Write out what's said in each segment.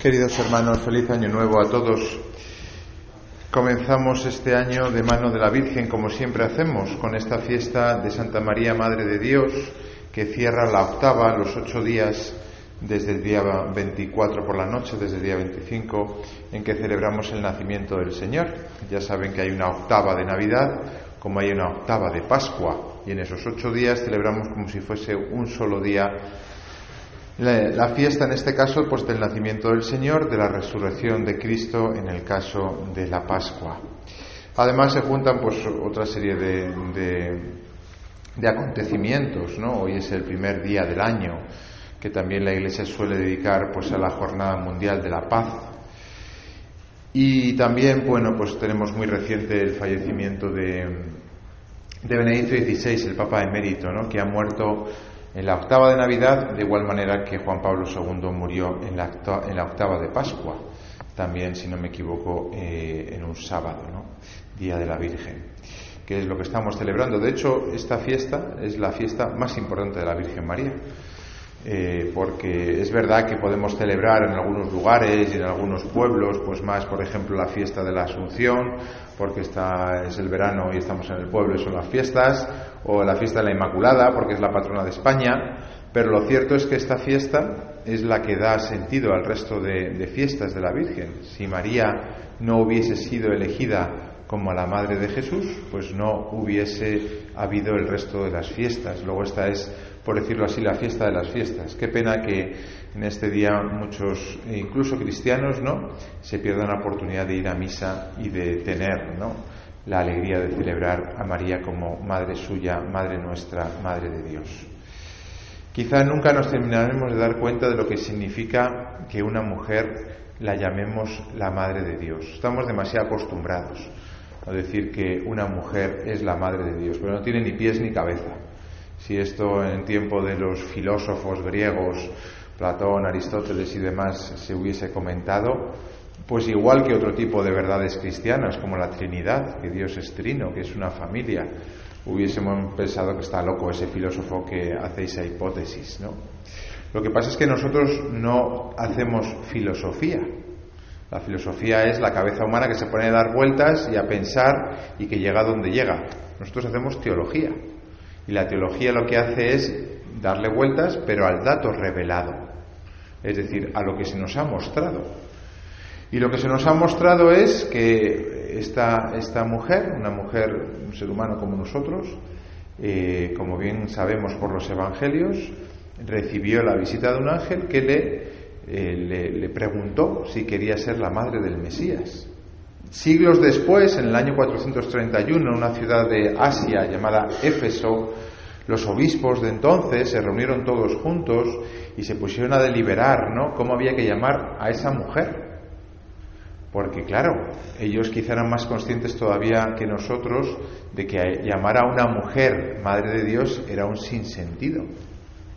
Queridos hermanos, feliz año nuevo a todos. Comenzamos este año de mano de la Virgen, como siempre hacemos, con esta fiesta de Santa María, Madre de Dios, que cierra la octava, los ocho días desde el día 24 por la noche, desde el día 25, en que celebramos el nacimiento del Señor. Ya saben que hay una octava de Navidad, como hay una octava de Pascua, y en esos ocho días celebramos como si fuese un solo día la, fiesta en este caso pues del nacimiento del Señor, de la resurrección de Cristo en el caso de la Pascua. Además se juntan pues otra serie de, de, acontecimientos, ¿no? Hoy es el primer día del año que también la Iglesia suele dedicar pues a la Jornada Mundial de la Paz. Y también, bueno, pues tenemos muy reciente el fallecimiento de, de Benedicto XVI, el Papa emérito, ¿no? que ha muerto en la octava de Navidad, de igual manera que Juan Pablo II murió en la, en la octava de Pascua, también, si no me equivoco, eh, en un sábado, ¿no? Día de la Virgen, que es lo que estamos celebrando. De hecho, esta fiesta es la fiesta más importante de la Virgen María. Eh, porque es verdad que podemos celebrar en algunos lugares y en algunos pueblos, pues más, por ejemplo, la fiesta de la Asunción, porque está, es el verano y estamos en el pueblo y son las fiestas, o la fiesta de la Inmaculada, porque es la patrona de España, pero lo cierto es que esta fiesta es la que da sentido al resto de, fiestas de la Virgen. Si María no hubiese sido elegida como la Madre de Jesús, pues no hubiese habido el resto de las fiestas. Luego esta es por decirlo así, la fiesta de las fiestas. Qué pena que en este día muchos, incluso cristianos, ¿no? se pierdan la oportunidad de ir a misa y de tener, ¿no? La alegría de celebrar a María como Madre suya, Madre nuestra, Madre de Dios. Quizá nunca nos terminaremos de dar cuenta de lo que significa que una mujer la llamemos la Madre de Dios. Estamos demasiado acostumbrados a decir que una mujer es la Madre de Dios, pero no tiene ni pies ni cabeza. Si esto en tiempo de los filósofos griegos, Platón, Aristóteles y demás, se hubiese comentado, pues igual que otro tipo de verdades cristianas, como la Trinidad, que Dios es trino, que es una familia, hubiésemos pensado que está loco ese filósofo que hace esa hipótesis, ¿no? Lo que pasa es que nosotros no hacemos filosofía. La filosofía es la cabeza humana que se pone a dar vueltas y a pensar y que llega donde llega. Nosotros hacemos teología. Y la teología lo que hace es darle vueltas, pero al dato revelado, es decir, a lo que se nos ha mostrado. Y lo que se nos ha mostrado es que esta, esta mujer, una mujer, un ser humano como nosotros, eh, como bien sabemos por los evangelios, recibió la visita de un ángel que le, eh, le, le, preguntó si quería ser la madre del Mesías. Siglos después, en el año 431, en una ciudad de Asia llamada Éfeso, los obispos de entonces se reunieron todos juntos y se pusieron a deliberar, ¿no? Cómo había que llamar a esa mujer. Porque claro, ellos quizá eran más conscientes todavía que nosotros de que llamar a una mujer madre de Dios era un sinsentido.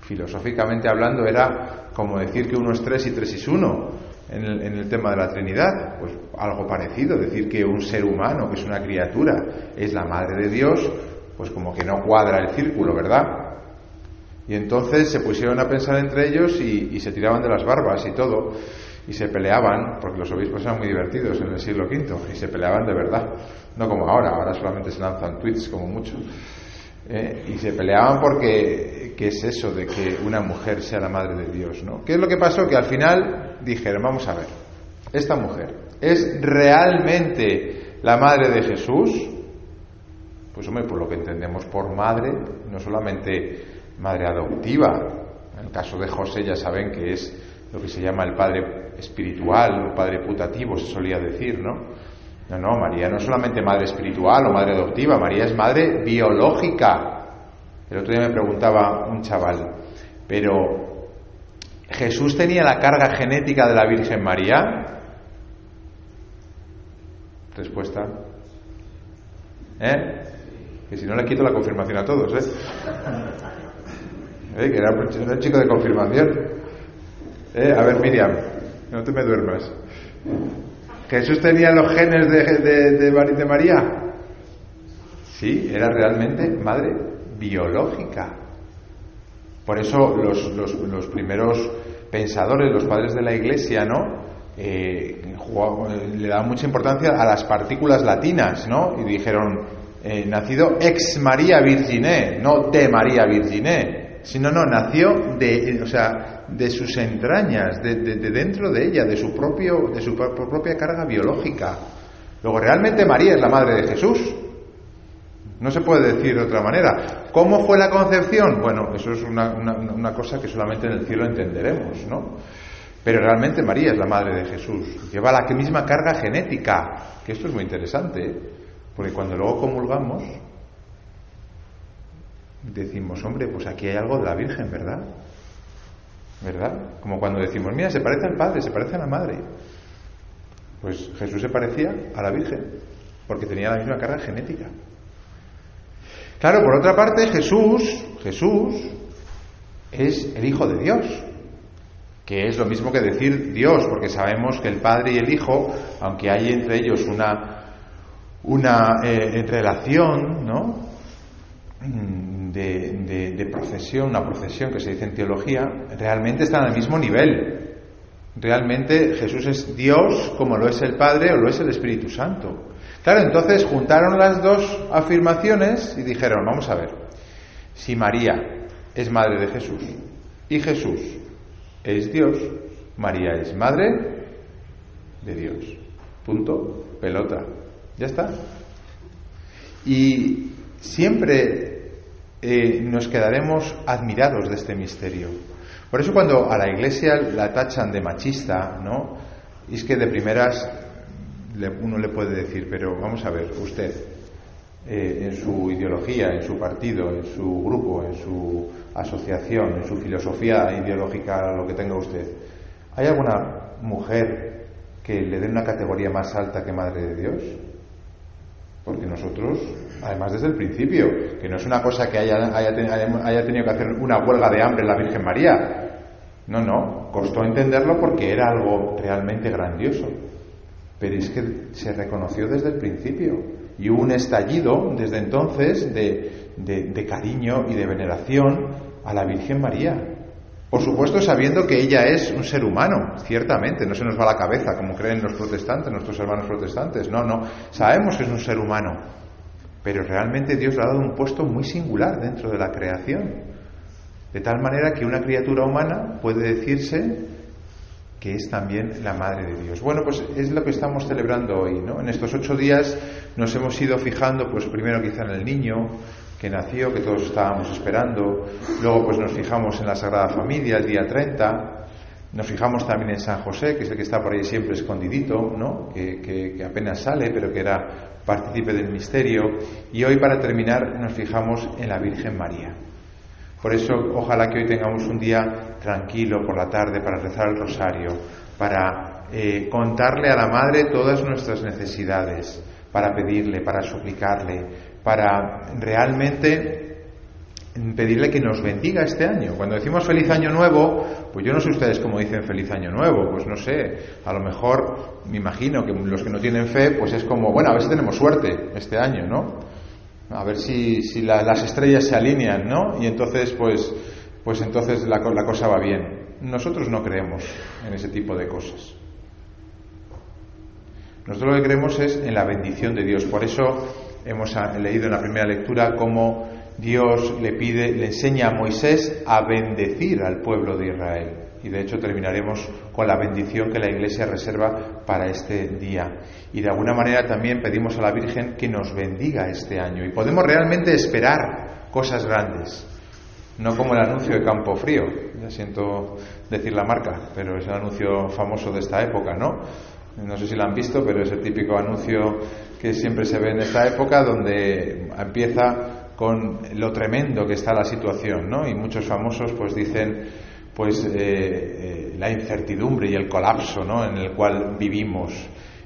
Filosóficamente hablando era como decir que uno es tres y tres es uno en el, tema de la Trinidad? Pues algo parecido, decir que un ser humano, que es una criatura, es la madre de Dios, pues como que no cuadra el círculo, ¿verdad? Y entonces se pusieron a pensar entre ellos y, se tiraban de las barbas y todo, y se peleaban, porque los obispos eran muy divertidos en el siglo V, y se peleaban de verdad, no como ahora, ahora solamente se lanzan tweets como mucho. ¿eh? y se peleaban porque, ¿qué es eso de que una mujer sea la madre de Dios? ¿no? ¿Qué es lo que pasó? Que al final dijeron, vamos a ver, esta mujer es realmente la madre de Jesús, pues hombre, por lo que entendemos por madre, no solamente madre adoptiva, en el caso de José ya saben que es lo que se llama el padre espiritual o padre putativo, se solía decir, ¿no? No, no, María no es solamente madre espiritual o madre adoptiva, María es madre biológica. El otro día me preguntaba un chaval, pero ¿Jesús tenía la carga genética de la Virgen María? Respuesta. ¿Eh? Que si no le quito la confirmación a todos, ¿eh? ¿Eh? Que era un chico de confirmación. ¿Eh? A ver, Miriam, no te me duermas. ¿Jesús tenía los genes de, de, María? Sí, era realmente madre biológica. Por eso los, los, primeros pensadores, los padres de la Iglesia, ¿no? eh, le daban mucha importancia a las partículas latinas, ¿no? Y dijeron, eh, nacido ex María Virginé, no de María Virginé, sino no, nació de, o sea, de sus entrañas, de, dentro de ella, de su, propio, de su propia carga biológica. Luego, realmente María es la madre de Jesús. No se puede decir de otra manera. ¿Cómo fue la concepción? Bueno, eso es una, una cosa que solamente en el cielo entenderemos, ¿no? Pero realmente María es la madre de Jesús. Lleva la misma carga genética, que esto es muy interesante, ¿eh? porque cuando luego comulgamos, decimos, hombre, pues aquí hay algo de la Virgen, ¿verdad? ¿Verdad? Como cuando decimos, mira, se parece al Padre, se parece a la Madre. Pues Jesús se parecía a la Virgen, porque tenía la misma carga genética. Claro, por otra parte, Jesús, Jesús es el Hijo de Dios que es lo mismo que decir Dios, porque sabemos que el Padre y el Hijo, aunque hay entre ellos una, una eh, relación, ¿no? De, de, procesión, una procesión que se dice en teología, realmente están al mismo nivel. Realmente Jesús es Dios como lo es el Padre o lo es el Espíritu Santo. Claro, entonces juntaron las dos afirmaciones y dijeron, vamos a ver, si María es madre de Jesús y Jesús es Dios, María es madre de Dios. Punto, pelota. Ya está. Y siempre eh, nos quedaremos admirados de este misterio. Por eso cuando a la iglesia la tachan de machista, ¿no? es que de primeras uno le puede decir, pero vamos a ver, usted, eh, en su ideología, en su partido, en su grupo, en su asociación, en su filosofía ideológica, lo que tenga usted, ¿hay alguna mujer que le dé una categoría más alta que Madre de Dios? Porque nosotros, además desde el principio, que no es una cosa que haya, haya, tenido que hacer una huelga de hambre la Virgen María, no, no, costó entenderlo porque era algo realmente grandioso. Pero es que se reconoció desde el principio y hubo un estallido desde entonces de, de, cariño y de veneración a la Virgen María. Por supuesto, sabiendo que ella es un ser humano, ciertamente, no se nos va la cabeza como creen los protestantes, nuestros hermanos protestantes, no, no, sabemos que es un ser humano, pero realmente Dios le ha dado un puesto muy singular dentro de la creación, de tal manera que una criatura humana puede decirse que es también la Madre de Dios. Bueno, pues es lo que estamos celebrando hoy, ¿no? En estos ocho días nos hemos ido fijando, pues primero quizá en el niño, que nació, que todos estábamos esperando. Luego pues nos fijamos en la Sagrada Familia el día 30. Nos fijamos también en San José, que es el que está por ahí siempre escondidito, ¿no? que, que, apenas sale, pero que era partícipe del misterio. Y hoy, para terminar, nos fijamos en la Virgen María. Por eso, ojalá que hoy tengamos un día tranquilo por la tarde para rezar el rosario, para eh, contarle a la Madre todas nuestras necesidades, para pedirle, para suplicarle, para realmente pedirle que nos bendiga este año. Cuando decimos feliz año nuevo, pues yo no sé ustedes cómo dicen feliz año nuevo, pues no sé, a lo mejor me imagino que los que no tienen fe, pues es como, bueno, a ver si tenemos suerte este año, ¿no? A ver si, si las estrellas se alinean, ¿no? Y entonces, pues, pues entonces la, la cosa va bien. Nosotros no creemos en ese tipo de cosas. Nosotros lo que creemos es en la bendición de Dios. Por eso hemos leído en la primera lectura cómo Dios le pide, le enseña a Moisés a bendecir al pueblo de Israel. Y de hecho terminaremos con la bendición que la Iglesia reserva para este día. Y de alguna manera también pedimos a la Virgen que nos bendiga este año. Y podemos realmente esperar cosas grandes. No como el anuncio de Campo Frío, ya siento decir la marca, pero es el anuncio famoso de esta época, ¿no? No sé si lo han visto, pero es el típico anuncio que siempre se ve en esta época, donde empieza con lo tremendo que está la situación, ¿no? Y muchos famosos pues dicen pues eh, eh, la incertidumbre y el colapso, ¿no? En el cual vivimos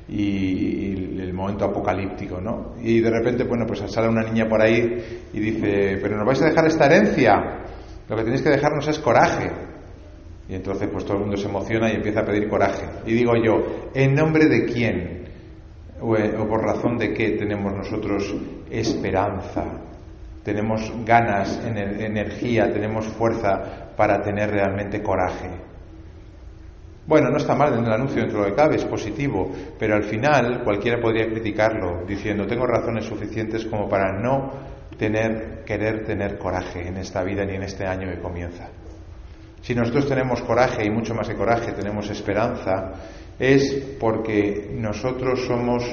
y, el momento apocalíptico, ¿no? Y de repente, bueno, pues sale una niña por ahí y dice, pero nos vais a dejar esta herencia, lo que tenéis que dejarnos es coraje. Y entonces pues todo el mundo se emociona y empieza a pedir coraje. Y digo yo, ¿en nombre de quién o, por razón de qué tenemos nosotros esperanza? Tenemos ganas, energía, tenemos fuerza para tener realmente coraje. Bueno, no está mal en el anuncio dentro de lo que cabe, es positivo, pero al final cualquiera podría criticarlo diciendo tengo razones suficientes como para no tener, querer tener coraje en esta vida ni en este año que comienza. Si nosotros tenemos coraje y mucho más que coraje, tenemos esperanza, es porque nosotros somos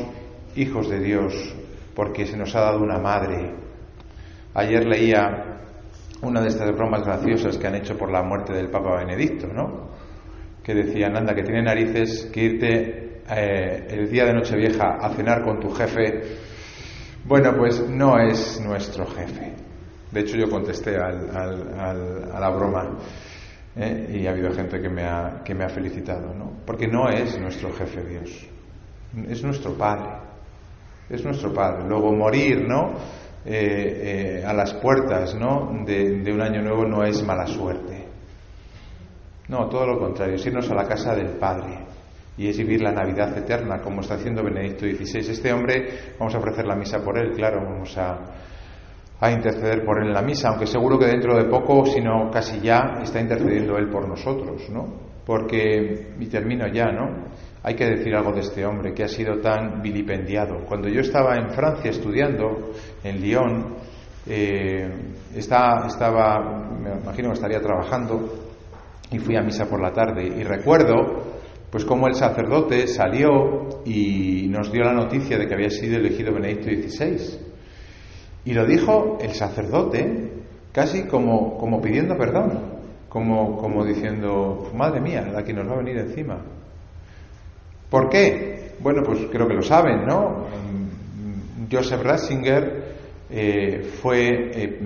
hijos de Dios, porque se nos ha dado una madre. Ayer leía una de estas bromas graciosas que han hecho por la muerte del Papa Benedicto, ¿no? Que decían, anda, que tiene narices que irte eh, el día de Nochevieja a cenar con tu jefe. Bueno, pues no es nuestro jefe. De hecho, yo contesté a la broma. ¿eh? Y ha habido gente que me ha, que me ha felicitado, ¿no? Porque no es nuestro jefe Dios, es nuestro Padre, es nuestro Padre. Luego morir, ¿no? Eh, eh, a las puertas, ¿no? De, un año nuevo no es mala suerte. No, todo lo contrario, es irnos a la casa del Padre y es vivir la Navidad eterna, como está haciendo Benedicto XVI. Este hombre, vamos a ofrecer la misa por él, claro, vamos a a interceder por él en la misa, aunque seguro que dentro de poco, si no casi ya, está intercediendo él por nosotros, ¿no? Porque, y termino ya, ¿no? Hay que decir algo de este hombre que ha sido tan vilipendiado. Cuando yo estaba en Francia estudiando, en Lyon, eh, estaba, me imagino que estaría trabajando, y fui a misa por la tarde, y recuerdo pues como el sacerdote salió y nos dio la noticia de que había sido elegido Benedicto XVI. Y lo dijo el sacerdote casi como, como pidiendo perdón, como, como diciendo, madre mía, la que nos va a venir encima. ¿Por qué? Bueno, pues creo que lo saben, ¿no? Joseph Ratzinger eh, fue eh,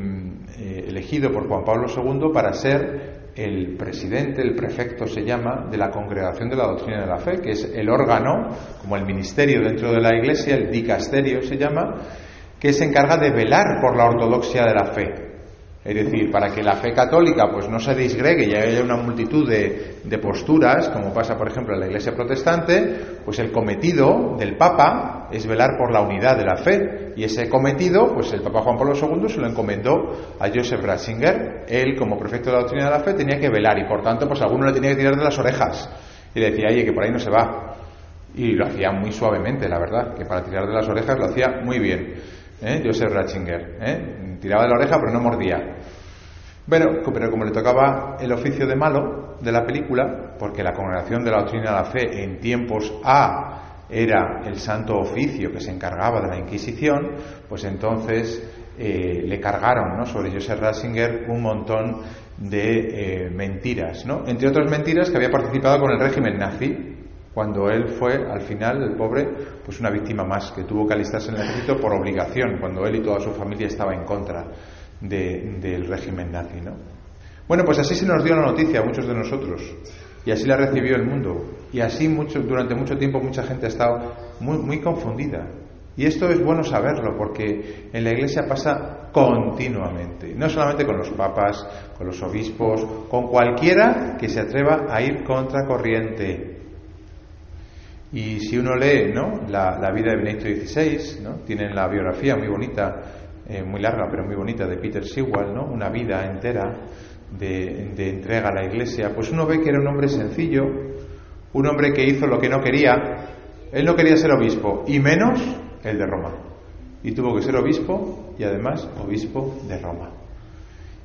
eh, elegido por Juan Pablo II para ser el presidente, el prefecto se llama, de la Congregación de la Doctrina de la Fe, que es el órgano, como el ministerio dentro de la Iglesia, el dicasterio se llama, que se encarga de velar por la ortodoxia de la fe. Es decir, para que la fe católica pues no se disgregue y haya una multitud de, posturas, como pasa por ejemplo en la Iglesia protestante, pues el cometido del Papa es velar por la unidad de la fe. Y ese cometido, pues el Papa Juan Pablo II se lo encomendó a Joseph Ratzinger. Él, como prefecto de la doctrina de la fe, tenía que velar y por tanto, pues alguno le tenía que tirar de las orejas. Y le decía, oye, que por ahí no se va. Y lo hacía muy suavemente, la verdad, que para tirar de las orejas lo hacía muy bien. ¿eh? Ratzinger. ¿eh? Tiraba de la oreja pero no mordía. Bueno, pero como le tocaba el oficio de malo de la película, porque la congregación de la doctrina de la fe en tiempos A era el santo oficio que se encargaba de la Inquisición, pues entonces eh, le cargaron ¿no? sobre Joseph Ratzinger un montón de eh, mentiras, ¿no? entre otras mentiras que había participado con el régimen nazi, cuando él fue, al final, el pobre, pues una víctima más, que tuvo que alistarse en el ejército por obligación, cuando él y toda su familia estaba en contra del régimen nazi, ¿no? Bueno, pues así se nos dio la noticia a muchos de nosotros, y así la recibió el mundo, y así mucho, durante mucho tiempo mucha gente ha estado muy, muy confundida. Y esto es bueno saberlo, porque en la Iglesia pasa continuamente, no solamente con los papas, con los obispos, con cualquiera que se atreva a ir contra corriente. Y si uno lee ¿no? la, vida de Benedicto XVI, tienen la biografía muy bonita, eh, muy larga pero muy bonita de Peter Sewell, ¿no? una vida entera de, entrega a la Iglesia, pues uno ve que era un hombre sencillo, un hombre que hizo lo que no quería. Él no quería ser obispo, y menos el de Roma. Y tuvo que ser obispo y además obispo de Roma.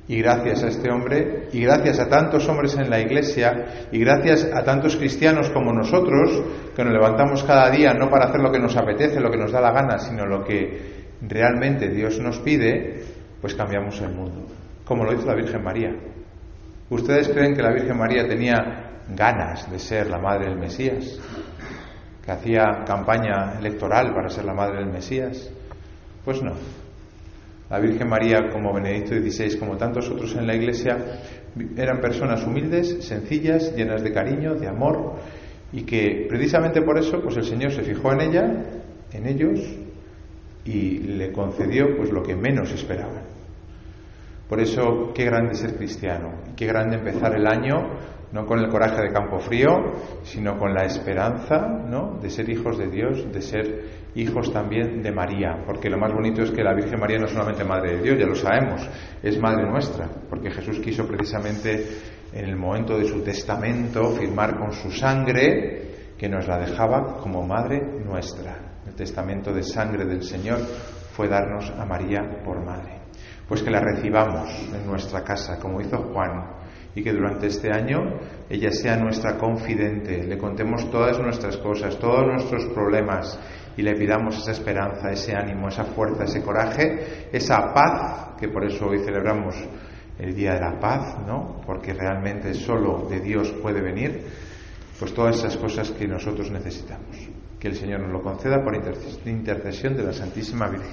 Y gracias a este hombre, y gracias a tantos hombres en la iglesia, y gracias a tantos cristianos como nosotros, que nos levantamos cada día no para hacer lo que nos apetece, lo que nos da la gana, sino lo que realmente Dios nos pide, pues cambiamos el mundo. Como lo hizo la Virgen María. ¿Ustedes creen que la Virgen María tenía ganas de ser la madre del Mesías? ¿Que hacía campaña electoral para ser la madre del Mesías? Pues no. La Virgen María, como Benedicto XVI, como tantos otros en la Iglesia, eran personas humildes, sencillas, llenas de cariño, de amor, y que precisamente por eso, pues el Señor se fijó en ella, en ellos, y le concedió pues lo que menos esperaban. Por eso, qué grande ser cristiano, qué grande empezar el año no con el coraje de campo frío, sino con la esperanza ¿no? de ser hijos de Dios, de ser hijos también de María, porque lo más bonito es que la Virgen María no es solamente Madre de Dios, ya lo sabemos, es Madre nuestra, porque Jesús quiso precisamente en el momento de su testamento firmar con su sangre que nos la dejaba como madre nuestra. El testamento de sangre del Señor fue darnos a María por madre. Pues que la recibamos en nuestra casa, como hizo Juan, y que durante este año ella sea nuestra confidente, le contemos todas nuestras cosas, todos nuestros problemas y le pidamos esa esperanza, ese ánimo, esa fuerza, ese coraje, esa paz, que por eso hoy celebramos el Día de la Paz, ¿no? Porque realmente solo de Dios puede venir, pues todas esas cosas que nosotros necesitamos. Que el Señor nos lo conceda por intercesión de la Santísima Virgen.